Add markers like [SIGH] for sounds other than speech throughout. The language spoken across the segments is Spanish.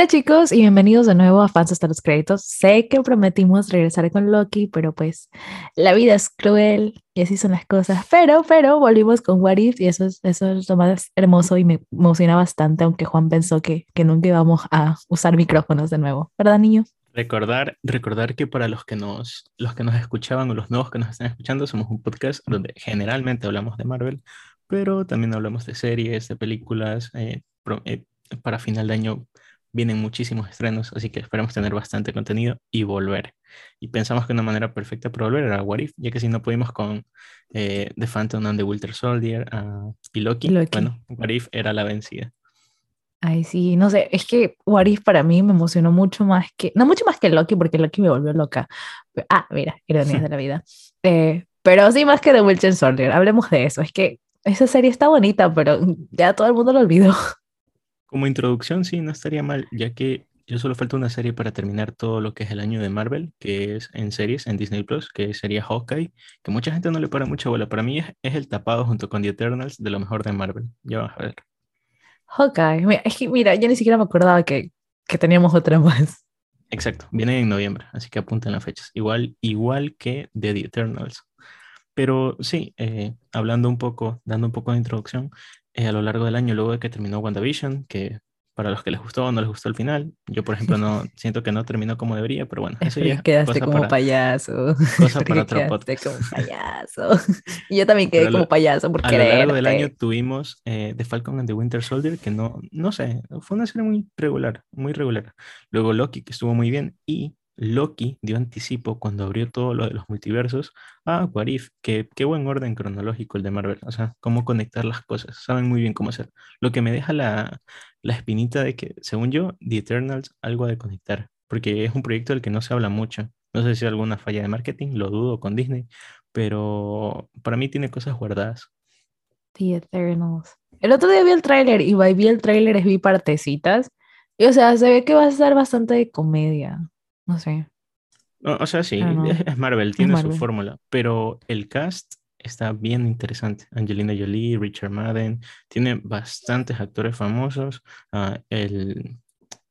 Hola chicos y bienvenidos de nuevo a Fans hasta los créditos. Sé que prometimos regresar con Loki, pero pues la vida es cruel y así son las cosas. Pero, pero volvimos con What If y eso es, eso es lo más hermoso y me emociona bastante, aunque Juan pensó que, que nunca íbamos a usar micrófonos de nuevo. ¿Verdad, niño? Recordar, recordar que para los que, nos, los que nos escuchaban o los nuevos que nos están escuchando, somos un podcast donde generalmente hablamos de Marvel, pero también hablamos de series, de películas. Eh, pro- eh, para final de año vienen muchísimos estrenos, así que esperamos tener bastante contenido y volver. Y pensamos que una manera perfecta para volver era What If, ya que si no pudimos con eh, The Phantom and the Winter Soldier ah, y Loki, Loki. bueno, What If era la vencida. Ay, sí, no sé, es que What If para mí me emocionó mucho más que, no mucho más que Loki, porque Loki me volvió loca. Ah, mira, ironías de la vida. [LAUGHS] Eh, pero sí más que The Winter Soldier, hablemos de eso. Es que esa serie está bonita, pero ya todo el mundo lo olvidó. [LAUGHS] Como introducción, sí, no estaría mal, ya que yo solo falta una serie para terminar todo lo que es el año de Marvel, que es en series, en Disney Plus, que sería Hawkeye, que mucha gente no le para mucha bola. Para mí es, es el tapado junto con The Eternals de lo mejor de Marvel. Ya vas a ver. Hawkeye, mira, es que mira, yo ni siquiera me acordaba que, que teníamos otra más. Exacto, viene en noviembre, así que apunten las fechas. Igual, igual que de The Eternals. Pero sí, eh, hablando un poco, dando un poco de introducción, eh, a lo largo del año, luego de que terminó WandaVision, que para los que les gustó o no les gustó el final, yo por ejemplo no [LAUGHS] siento que no terminó como debería, pero bueno, Es eso ya quedaste como para- payaso. cosa [LAUGHS] para otro quedaste podcast. como [LAUGHS] payaso. Y yo también quedé lo- como payaso por A lo largo del año tuvimos eh, The Falcon and the Winter Soldier, que no, no sé, fue una serie muy regular, muy regular. Luego Loki, que estuvo muy bien, y Loki dio anticipo cuando abrió todo lo de los multiversos a What que qué buen orden cronológico el de Marvel, o sea, cómo conectar las cosas, saben muy bien cómo hacer. Lo que me deja la, la espinita de que, según yo, The Eternals algo de conectar, porque es un proyecto del que no se habla mucho. No sé si hay alguna falla de marketing, lo dudo con Disney, pero para mí tiene cosas guardadas. The Eternals. El otro día vi el tráiler y vi el tráiler vi partecitas. Y o sea, se ve que va a ser bastante de comedia. No sé. O sea, sí, no. es, Marvel, tiene su Marvel. fórmula, pero el cast está bien interesante. Angelina Jolie, Richard Madden, tiene bastantes actores famosos. ah, el,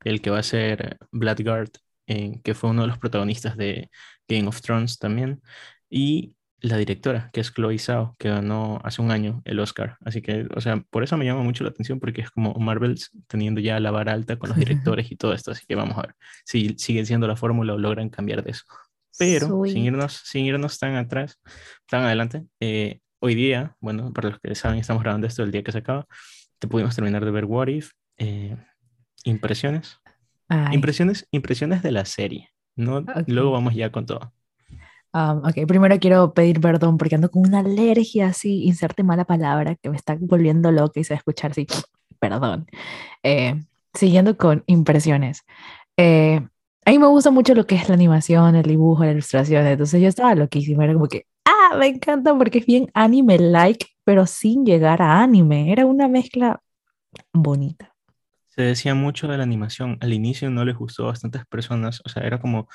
el que va a ser Bloodguard, eh, que fue uno de los protagonistas de Game of Thrones también. Y la directora, que es Chloe Zhao, que ganó hace un año el Oscar. Así que, o sea, por eso me llama mucho la atención, porque es como Marvel teniendo ya la vara alta con los [LAUGHS] directores y todo esto. Así que vamos a ver si sigue siendo la fórmula o logran cambiar de eso. Pero sin irnos, sin irnos tan atrás, tan adelante, eh, hoy día, bueno, para los que saben, estamos grabando esto el día que se acaba, te pudimos terminar de ver What If. eh, impresiones. Ay, Impresiones, impresiones de la serie. ¿no? Luego vamos ya con todo. Um, ok, primero quiero pedir perdón porque ando con una alergia así, inserte mala palabra que me está volviendo loca y se va a escuchar así. [SNIFFS] Perdón. Eh, siguiendo con impresiones. Eh, a mí me gusta mucho lo que es la animación, el dibujo, la ilustración. Entonces yo estaba loquísima. Era como que, ah, me encanta porque es bien anime-like, pero sin llegar a anime. Era una mezcla bonita. Se decía mucho de la animación. Al inicio no les gustó a bastantes personas. O sea, era como,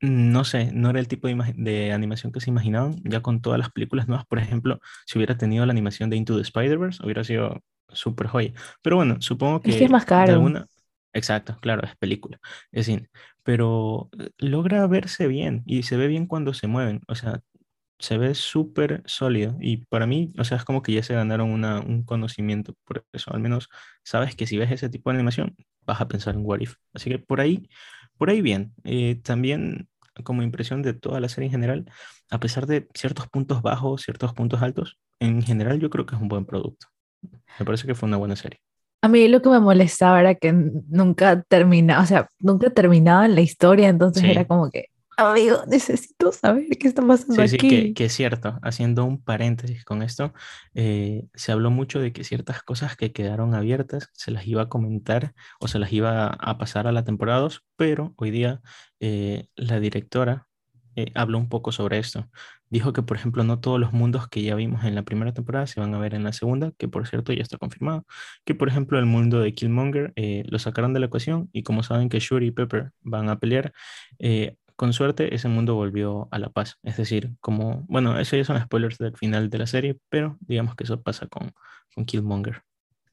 no sé, no era el tipo de, de animación que se imaginaban. Ya con todas las películas nuevas, por ejemplo, si hubiera tenido la animación de Into the Spider-Verse, hubiera sido súper joya. Pero bueno, supongo que Es que es más de caro. alguna... Exacto, claro, es película, es cine. Pero eh, logra verse bien y se ve bien cuando se mueven. O sea, se ve súper sólido y para mí, o sea, es como que ya se ganaron una, un conocimiento por eso, al menos sabes que si ves ese tipo de animación vas a pensar en What If. Así que por ahí, por ahí bien. Eh, también como impresión de toda la serie en general, a pesar de ciertos puntos bajos, ciertos puntos altos, en general yo creo que es un buen producto. Me parece que fue una buena serie. A mí lo que me molestaba era que nunca terminaba, o sea, nunca terminaba la historia, entonces Sí. era como que, amigo, necesito saber qué está pasando Sí, sí, aquí. que, que es cierto. Haciendo un paréntesis con esto, eh, se habló mucho de que ciertas cosas que quedaron abiertas se las iba a comentar o se las iba a pasar a la temporada 2, pero hoy día eh, la directora eh, habló un poco sobre esto. Dijo que, por ejemplo, no todos los mundos que ya vimos en la primera temporada se van a ver en la segunda, que por cierto ya está confirmado. Que, por ejemplo, el mundo de Killmonger eh, lo sacaron de la ecuación y como saben que Shuri y Pepper van a pelear, eh, con suerte ese mundo volvió a la paz. Es decir, como, bueno, eso ya son spoilers del final de la serie, pero digamos que eso pasa con, con Killmonger.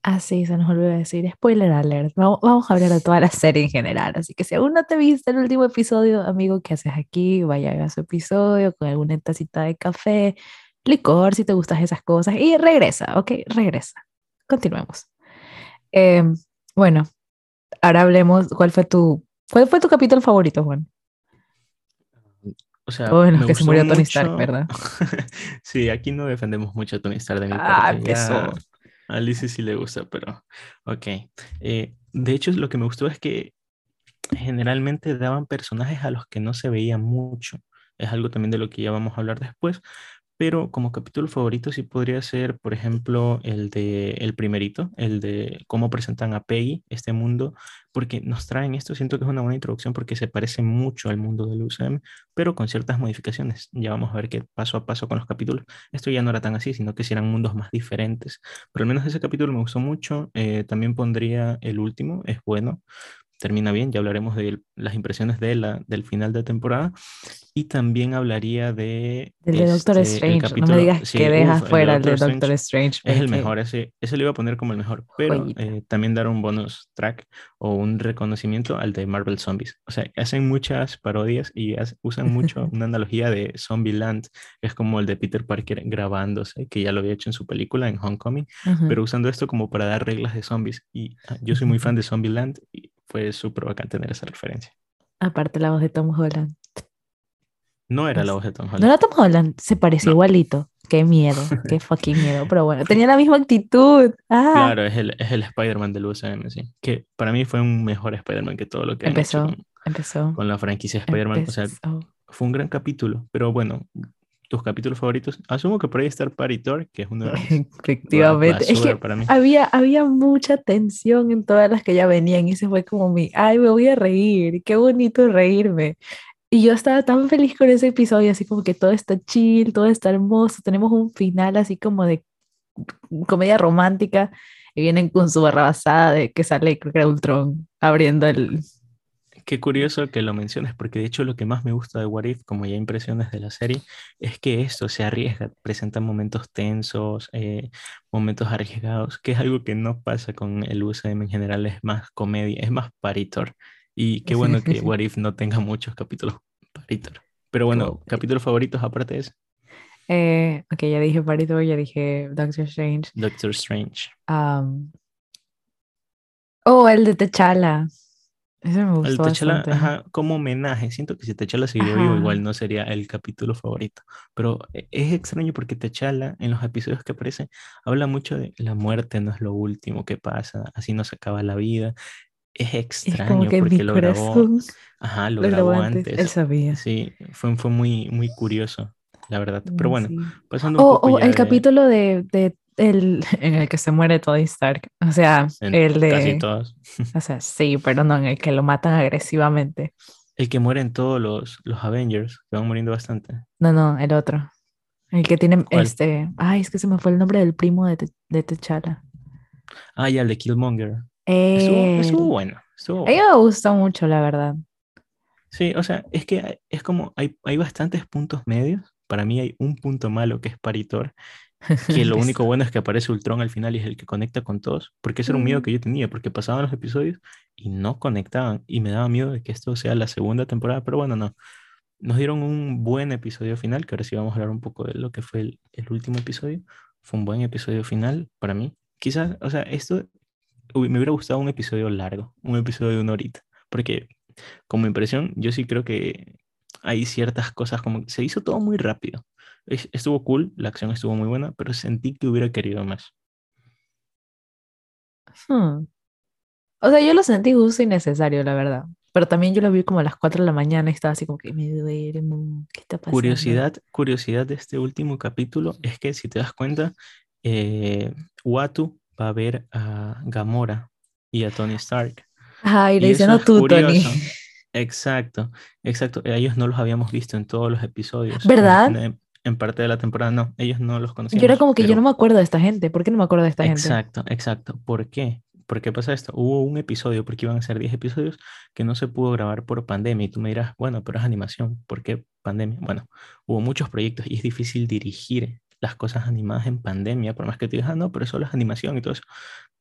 Ah, sí, se nos olvidó decir. Spoiler alert. Vamos, a hablar de toda la serie en general. Así que si aún no te viste el último episodio, amigo, ¿qué haces aquí? Vaya a su episodio con alguna tacita de café, licor, si te gustan esas cosas. Y regresa, ¿ok? Regresa. Continuemos. Em, bueno, ahora hablemos. ¿Cuál fue tu, cuál fue tu capítulo favorito, Juan? O sea, Bueno, me que se murió Tony Stark, mucho. ¿verdad? [LAUGHS] Sí, aquí no defendemos mucho a Tony Stark de mi Ah, parte. empezó. A Lizzie sí le gusta, pero ok. Eh, de hecho, lo que me gustó es que generalmente daban personajes a los que no se veía mucho. Es algo también de lo que ya vamos a hablar después. Pero como capítulo favorito sí podría ser, por ejemplo, el de el primerito, el de cómo presentan a Peggy este mundo, porque nos traen esto, siento que es una buena introducción porque se parece mucho al mundo del UCM, pero con ciertas modificaciones. Ya vamos a ver que paso a paso con los capítulos, esto ya no era tan así, sino que sí eran mundos más diferentes. Pero al menos ese capítulo me gustó mucho. Eh, también pondría el último, es bueno, termina bien, ya hablaremos de las impresiones de la, del final de temporada. Y también hablaría de... El de Doctor este, el Strange. No capítulo- me digas sí, que dejas uf, fuera el de Doctor Doctor Strange es el mejor, ese, ese lo iba a poner como el mejor, pero eh, también dar un bonus track o un reconocimiento al de Marvel Zombies. O sea, hacen muchas parodias y haz- usan mucho [LAUGHS] una analogía de Zombieland, que es como el de Peter Parker grabándose, que ya lo había hecho en su película en Homecoming, Ujú. pero usando esto como para dar reglas de zombies. Y ah, yo soy muy fan de Zombieland y fue súper bacán tener esa referencia. Aparte la voz de Tom Holland. No era la voz de Tom No Holland. era Tom Holland, se parecía No. igualito. Qué miedo, [LAUGHS] qué fucking miedo. Pero bueno, tenía la misma actitud. Ah, Claro, es el, es el Spider-Man del UCM, sí. Que para mí fue un mejor Spider-Man que todo lo que han hecho empezó, con, empezó. con la franquicia Spider-Man. O sea, fue un gran capítulo. Pero bueno, tus capítulos favoritos. Asumo que por ahí está Paritor, que es uno de mis [LAUGHS] Efectivamente. Es que para mí. había, había mucha tensión en todas las que ya venían y se fue como mi, ay, me voy a reír, qué bonito reírme. Y yo estaba tan feliz con ese episodio, así como que todo está chill, todo está hermoso, tenemos un final así como de comedia romántica y vienen con su barrabasada de que sale, creo que era Ultron, abriendo el... Qué curioso que lo menciones, porque de hecho lo que más me gusta de What If, como ya impresiones de la serie, es que esto se arriesga, presenta momentos tensos, eh, momentos arriesgados, que es algo que no pasa con el UCM en general, es más comedia, es más paritor. Y qué bueno que What If no tenga muchos capítulos paritor. Pero bueno, capítulos favoritos aparte es Eh, ok, ya dije Parito, ya dije Doctor Strange. Doctor Strange. Am, oh, el de T'Challa. Ese me gustó bastante. ajá, como homenaje, siento que si T'Challa siguió vivo, igual no sería el capítulo favorito. Pero e- es extraño porque T'Challa, en los episodios que aparece, habla mucho de la muerte no es lo último que pasa, así no se acaba la vida. Es Es extraño que porque lo grabó, ajá, lo lo grabó grabó antes. Él antes. sabía. Sí, fue, fue muy, muy curioso, la verdad. Pero Mm, bueno, sí. pasando un Oh, poco oh, ya el de capítulo de, de el, [LAUGHS] en el que se muere Tony Stark. O sea, en el casi de. todos. O sea, sí, pero no, en el que lo matan agresivamente. El que muere en todos los, los Avengers, que van muriendo bastante. No, no, el otro. El que tiene ¿Cuál? este. Ay, es que se me fue el nombre del primo de, Te- de T'Challa. Ah, ya, el de Killmonger. Estuvo, estuvo Él. bueno. Estuvo A mí me gustó mucho, la verdad. Sí, o sea, es que es como hay, hay bastantes puntos medios. Para mí hay un punto malo que es Paritor, que lo [LAUGHS] único bueno es que aparece Ultron al final y es el que conecta con todos, porque ese era un miedo que yo tenía, porque pasaban los episodios y no conectaban y me daba miedo de que esto sea la segunda temporada, pero bueno, no. Nos dieron un buen episodio final, que ahora sí vamos a hablar un poco de lo que fue el, el último episodio. Fue un buen episodio final para mí. Quizás, o sea, esto uy, me hubiera gustado un episodio largo, un episodio de una horita, porque como impresión, yo sí creo que hay ciertas cosas como se hizo todo muy rápido. Es- Estuvo cool, la acción estuvo muy buena, pero sentí que hubiera querido más. Hmm. O sea, yo lo sentí justo y necesario, la verdad. Pero también yo lo vi como a las 4 de la mañana y estaba así como que me duermo. ¿Qué está pasando? Curiosidad, curiosidad de este último capítulo es que si te das cuenta, eh, Watu va a ver a Gamora y a Tony Stark. Ay, le Y dicen, eso no tú, Tony. curioso. [LAUGHS] Exacto, exacto. A ellos no los habíamos visto en todos los episodios. ¿Verdad? En, parte de la temporada, no, ellos no los conocíamos. Yo era como que yo no me acuerdo de esta gente. ¿Por qué no me acuerdo de esta gente? Exacto, exacto. ¿Por qué? ¿Por qué pasa esto? Hubo un episodio, porque iban a ser 10 episodios, que no se pudo grabar por pandemia. Y tú me dirás, bueno, pero es animación. ¿Por qué pandemia? Bueno, hubo muchos proyectos y es difícil dirigir las cosas animadas en pandemia, por más que te digas, ah, no, pero eso es animación y todo eso.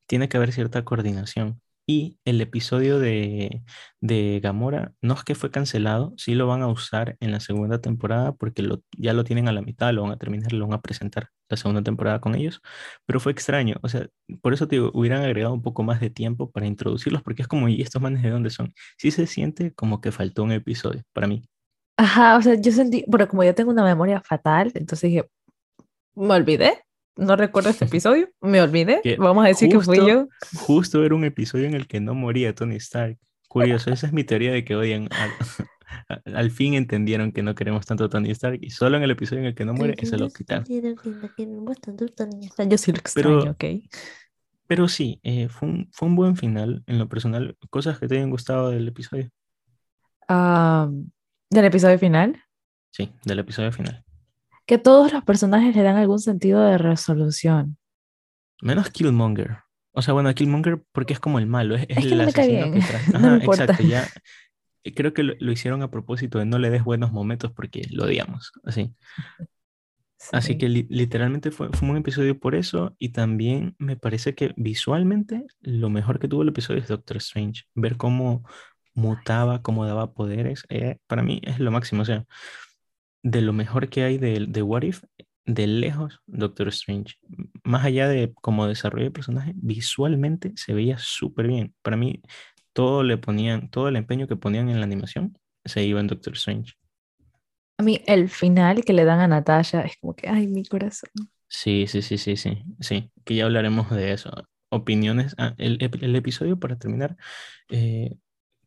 tiene que haber cierta coordinación. Y el episodio de, de Gamora no es que fue cancelado, sí lo van a usar en la segunda temporada porque lo, ya lo tienen a la mitad, lo van a terminar, lo van a presentar la segunda temporada con ellos, pero fue extraño, o sea, por eso te digo, hubieran agregado un poco más de tiempo para introducirlos porque es como, ¿y estos manes de dónde son? Sí se siente como que faltó un episodio para mí. Ajá, o sea, yo sentí, bueno, como yo tengo una memoria fatal, entonces dije, me olvidé, no recuerdo este episodio, me olvidé, Que vamos a decir que fui yo. Justo era un episodio en el que no moría Tony Stark. Curioso, esa es mi teoría de que odian. Al, [LAUGHS] al fin entendieron que no queremos tanto a Tony Stark y solo en el episodio en el que no muere, ese lo quitaron. Yo sí lo Pero- extraño, ¿ok? Pero sí, eh, fue un, fue un buen final en lo personal. Cosas que te hayan gustado del episodio. Ah, del episodio final, Sí, del episodio final. Que todos los personajes le dan algún sentido de resolución. Menos Killmonger. O sea, bueno, Killmonger porque es como el malo, es, es Es que el no me cae asesino bien, que trae. [LAUGHS] no Ajá, me importa. exacto, ya. Creo que lo, lo hicieron a propósito de no le des buenos momentos porque lo odiamos, así. Así Sí. que li- literalmente fue, fue un episodio por eso y también me parece que visualmente lo mejor que tuvo el episodio es Doctor Strange. Ver cómo mutaba, cómo daba poderes, eh, para mí es lo máximo. O sea, de lo mejor que hay de, de What If, de lejos, Doctor Strange. Más allá de como desarrollo de personaje, visualmente se veía súper bien. Para mí, todo le ponían, todo el empeño que ponían en la animación se iba en Doctor Strange. A mí el final que le dan a Natasha es como que, ay, mi corazón. Sí, sí, sí, sí, sí, sí, que ya hablaremos de eso. Opiniones. ah, el, el episodio, para terminar, eh,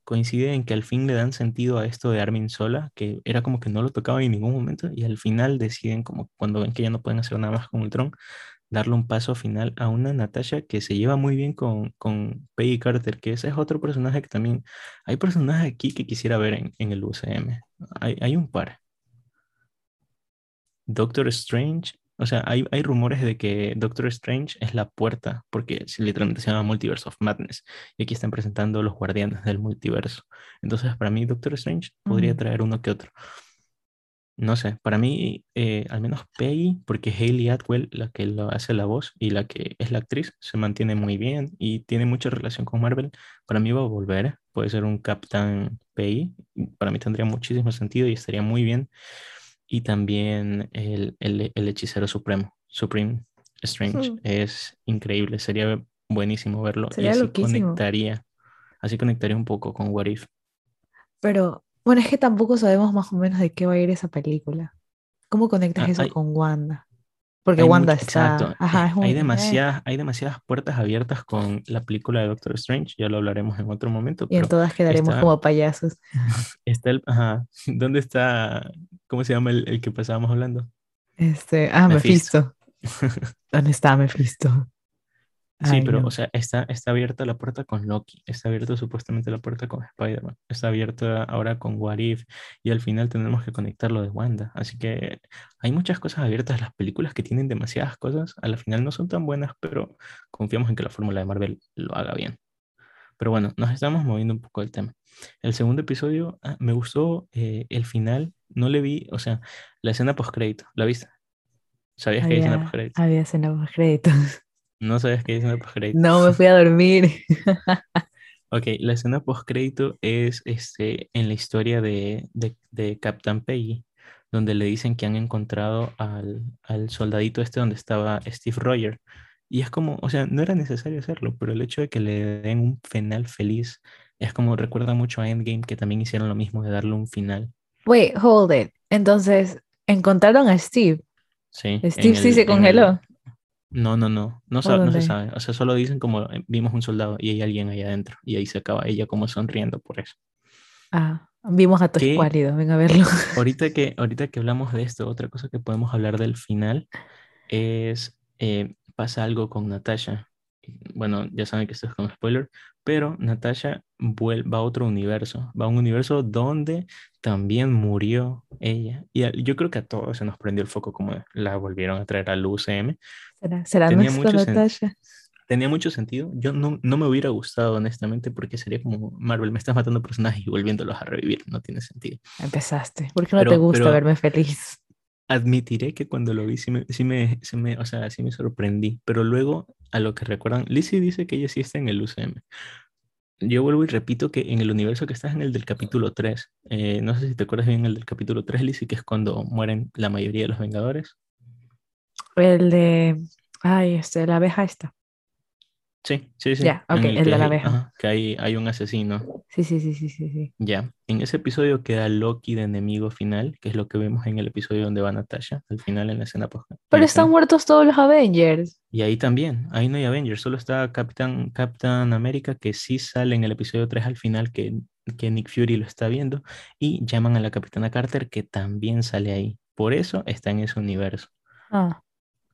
coincide en que al fin le dan sentido a esto de Armin Sola, que era como que no lo tocaba en ningún momento, y al final deciden, como cuando ven que ya no pueden hacer nada más con Ultron, darle un paso final a una Natasha que se lleva muy bien con, con Peggy Carter, que ese es otro personaje que también. Hay personajes aquí que quisiera ver en, en el UCM. Hay, hay un par. Doctor Strange, o sea, hay, hay rumores de que Doctor Strange es la puerta, porque literalmente se llama Multiverse of Madness, y aquí están presentando los guardianes del multiverso. Entonces, para mí, Doctor Strange podría traer uno que otro. No sé, para mí, eh, al menos Peggy, porque Hayley Atwell, la que lo hace la voz y la que es la actriz, se mantiene muy bien y tiene mucha relación con Marvel. Para mí va a volver, puede ser un Capitán Peggy, para mí tendría muchísimo sentido y estaría muy bien y también el, el- el hechicero supremo, Supreme Strange. Hmm. Es increíble, sería buenísimo verlo y así loquísimo. conectaría, así conectaría un poco con What If. Pero bueno, es que tampoco sabemos más o menos de qué va a ir esa película. ¿Cómo conectas Ah, eso hay- con Wanda? Porque Hay Wanda mucho- está. exacto, Ajá, eh, es hay, eh, demasiadas, hay demasiadas puertas abiertas con la película de Doctor Strange, ya lo hablaremos en otro momento, y en todas quedaremos está- como payasos. [LAUGHS] está el, ajá, [LAUGHS] ¿dónde está, cómo se llama el, el que pasábamos hablando? Este, ah, Mephisto. Mephisto. [LAUGHS] ¿Dónde está Mephisto? Sí, Ay, pero, no. o sea, está, está abierta la puerta con Loki, está abierta supuestamente la puerta con Spider-Man, está abierta ahora con What If, y al final tendremos que conectar lo de Wanda. Así que hay muchas cosas abiertas. Las películas que tienen demasiadas cosas, a la final no son tan buenas, pero confiamos en que la fórmula de Marvel lo haga bien. Pero bueno, nos estamos moviendo un poco del tema. El segundo episodio, ah, me gustó eh, el final, no le vi, o sea, la escena post-crédito, ¿la viste? ¿Sabías que hay escena Había, post-crédito? había escena post créditos. [LAUGHS] No sabías que hay escena post-crédito. No, me fui a dormir. [LAUGHS] Ok, la escena post-crédito es este, en la historia de, de, de Captain Peggy, donde le dicen que han encontrado al, al soldadito este donde estaba Steve Rogers. Y es como, o sea, no era necesario hacerlo, pero el hecho de que le den un final feliz es como recuerda mucho a Endgame, que también hicieron lo mismo de darle un final. Wait, hold it. Entonces, encontraron a Steve. Sí, Steve sí el- se congeló. No, no, no, no, ¿O sa- no se sabe. O sea, solo dicen como eh, vimos un soldado y hay alguien ahí adentro. Y ahí se acaba ella como sonriendo por eso. Ah, vimos a escuálido. Ven a verlo. [LAUGHS] Ahorita que, ahorita que hablamos de esto, otra cosa que podemos hablar del final es, eh, pasa algo con Natasha. Bueno, ya saben que esto es con spoiler, pero Natasha va a otro universo, va a un universo donde también murió ella. Y a- yo creo que a todos se nos prendió el foco como la volvieron a traer al UCM. ¿Será, será Tenía mucho sen-? Tenía mucho sentido. Yo no, no me hubiera gustado, honestamente, porque sería como Marvel, me estás matando personajes y volviéndolos a revivir. No tiene sentido. Empezaste. ¿Por qué no te Pero- gusta pero- verme feliz? admitiré que cuando lo vi sí me, sí me, sí me- o sea, sí me sorprendí, pero luego a lo que recuerdan, Lizzie dice que ella sí está en el UCM. Yo vuelvo y repito que en el universo que estás en el del capítulo 3, eh, no sé si te acuerdas bien el del capítulo 3, Lizzie, que es cuando mueren la mayoría de los Vengadores. El de. Ay, este, la abeja esta. Sí, sí, sí. Ya, ok, en el de la abeja. ajá, que hay, hay un asesino. Sí, sí, sí, sí, sí, sí. Ya, en ese episodio queda Loki de enemigo final, que es lo que vemos en el episodio donde va Natasha, al final en la escena post. Pero están muertos todos los Avengers. Y ahí también, ahí no hay Avengers, solo está Capitán, Captain América, que sí sale en el episodio 3 al final, que, que Nick Fury lo está viendo, y llaman a la Capitana Carter, que también sale ahí. Por eso está en ese universo. Ah,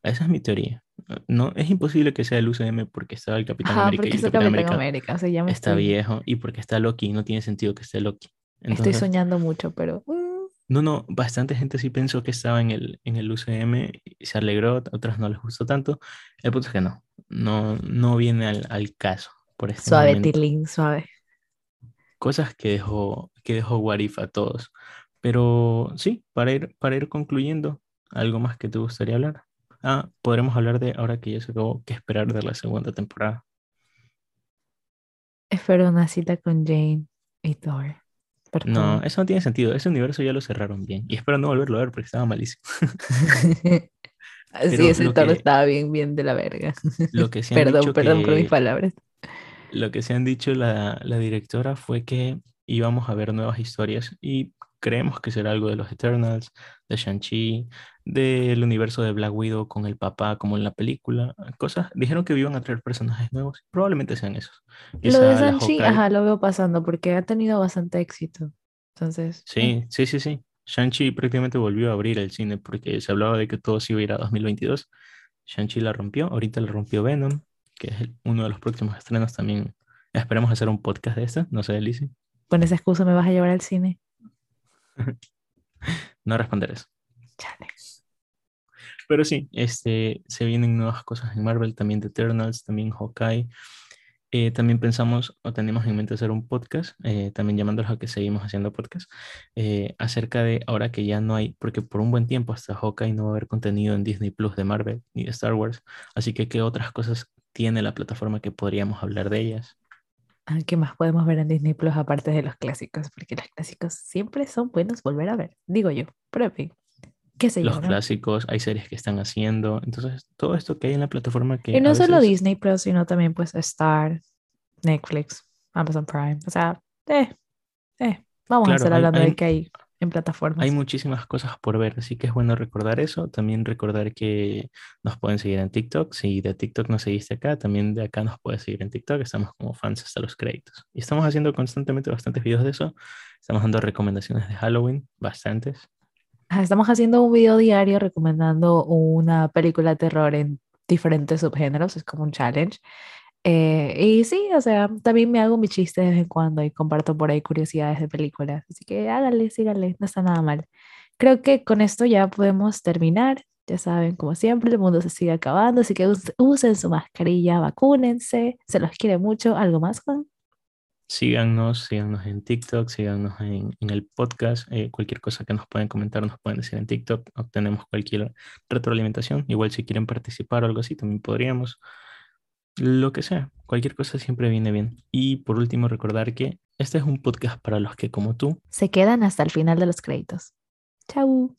Esa es mi teoría. No, es imposible que sea el UCM porque estaba el Capitán ajá, América porque el Capitán Capitán América América. O sea, ya me está estoy, viejo y porque está Loki y no tiene sentido que esté Loki. estoy soñando mucho, pero. mm, no, no, bastante gente sí pensó que estaba en el, en el UCM y se alegró, otras no les gustó tanto. El punto es que no, no, no viene al, al caso por este suave, momento. Tilín, suave. Cosas que dejó, que dejó What If a todos. Pero sí, para ir, para ir concluyendo, ¿algo más que te gustaría hablar? Ah, podremos hablar de, ahora que ya se acabó, qué esperar de la segunda temporada. Espero una cita con Jane y Thor. No, eso no tiene sentido. Ese universo ya lo cerraron bien. Y espero no volverlo a ver porque estaba malísimo. [LAUGHS] Sí, ese Thor que- estaba bien, bien de la verga. Lo que se han Perdón, dicho perdón por mis palabras. Lo que se han dicho la, la directora fue que íbamos a ver nuevas historias y creemos que será algo de los Eternals, de Shang-Chi, del universo de Black Widow con el papá como en la película, cosas. Dijeron que iban a traer personajes nuevos, probablemente sean esos. Lo Quizá de la Sanchi, Hawkeye- ajá, lo veo pasando porque ha tenido bastante éxito. Entonces, Sí, sí, sí, sí. Shang-Chi prácticamente volvió a abrir el cine porque se hablaba de que todo se iba a ir a 2022. Shang-Chi la rompió, ahorita la rompió Venom, que es el- uno de los próximos estrenos también. Esperemos hacer un podcast de esto, no sé, Lizzie. con esa excusa me vas a llevar al cine. [LAUGHS] No responder eso. Chale. Pero sí, este, se vienen nuevas cosas en Marvel, también de Eternals, también Hawkeye. Eh, también pensamos o tenemos en mente hacer un podcast, eh, también llamándolos a que seguimos haciendo podcast, eh, acerca de ahora que ya no hay, porque por un buen tiempo hasta Hawkeye no va a haber contenido en Disney Plus de Marvel ni de Star Wars, así que qué otras cosas tiene la plataforma que podríamos hablar de ellas. Ah, ¿Qué más podemos ver en Disney Plus aparte de los clásicos? Porque los clásicos siempre son buenos volver a ver, digo yo, pero en fin, qué Los clásicos, hay series que están haciendo, entonces todo esto que hay en la plataforma que... Y no solo Disney Plus, sino también pues Star, Netflix, Amazon Prime, o sea, eh, eh, vamos a estar hablando hay- de qué hay en plataformas. Hay muchísimas cosas por ver, así que es bueno recordar eso. También recordar que nos pueden seguir en TikTok. Si de TikTok nos seguiste acá, también de acá nos puedes seguir en TikTok. Estamos como fans hasta los créditos. Y estamos haciendo constantemente bastantes videos de eso. Estamos dando recomendaciones de Halloween, bastantes. Estamos haciendo un video diario recomendando una película de terror en diferentes subgéneros, es como un challenge. Eh, y sí, o sea, también me hago mi chiste de vez en cuando y comparto por ahí curiosidades de películas. Así que háganle, síganle, no está nada mal. Creo que con esto ya podemos terminar. Ya saben, como siempre, el mundo se sigue acabando, así que us- usen su mascarilla, vacúnense, se los quiere mucho. ¿Algo más, Juan? Síganos, síganos en TikTok, síganos en, en el podcast. eh, cualquier cosa que nos pueden comentar, nos pueden decir en TikTok. Obtenemos cualquier retroalimentación. Igual si quieren participar o algo así, también podríamos. Lo que sea, cualquier cosa siempre viene bien. Y por último, recordar que este es un podcast para los que, como tú, Se quedan hasta el final de los créditos. Chau.